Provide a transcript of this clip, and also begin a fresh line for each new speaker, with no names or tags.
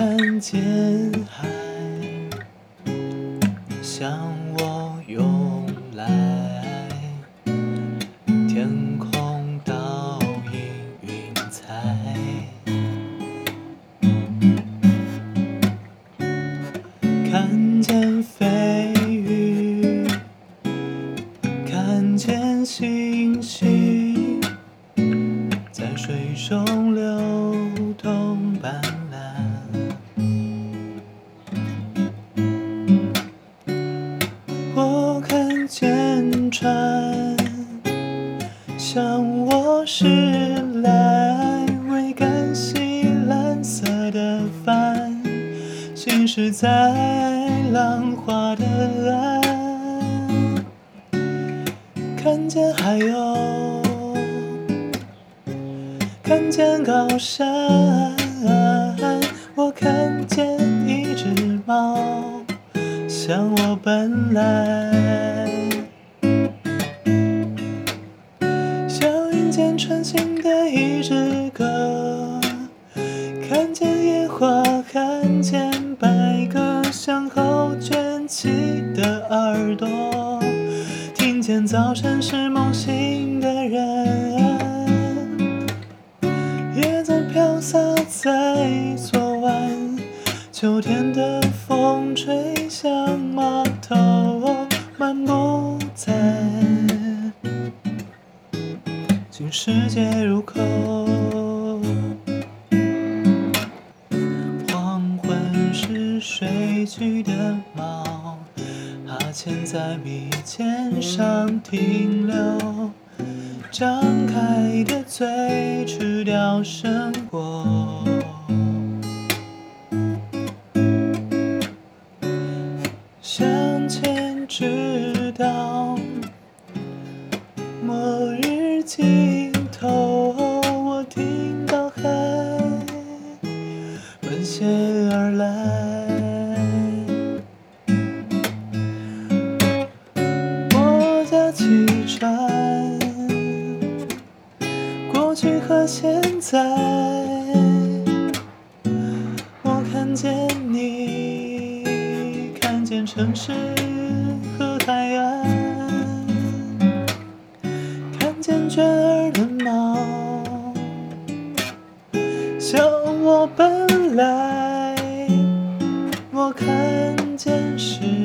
看见海向我涌来，天空倒映云彩，看见飞鱼，看见星星在水中流动般我看见船向我驶来，桅杆系蓝色的帆，行驶在浪花的岸。看见海鸥，看见高山，我看见一只猫向我奔来。的一支歌，看见野花，看见白鸽，向后卷起的耳朵，听见早晨是梦醒的人，叶子飘洒在昨晚，秋天的风吹向码头，漫步在新世界入口。黄昏时睡去的猫，哈欠在鼻尖上停留，张开的嘴吃掉生活。向前直到末日尽头，我听到海奔泻而来。我架起船，过去和现在，我看见你，看见城市卷儿的毛向我奔来，我看见是。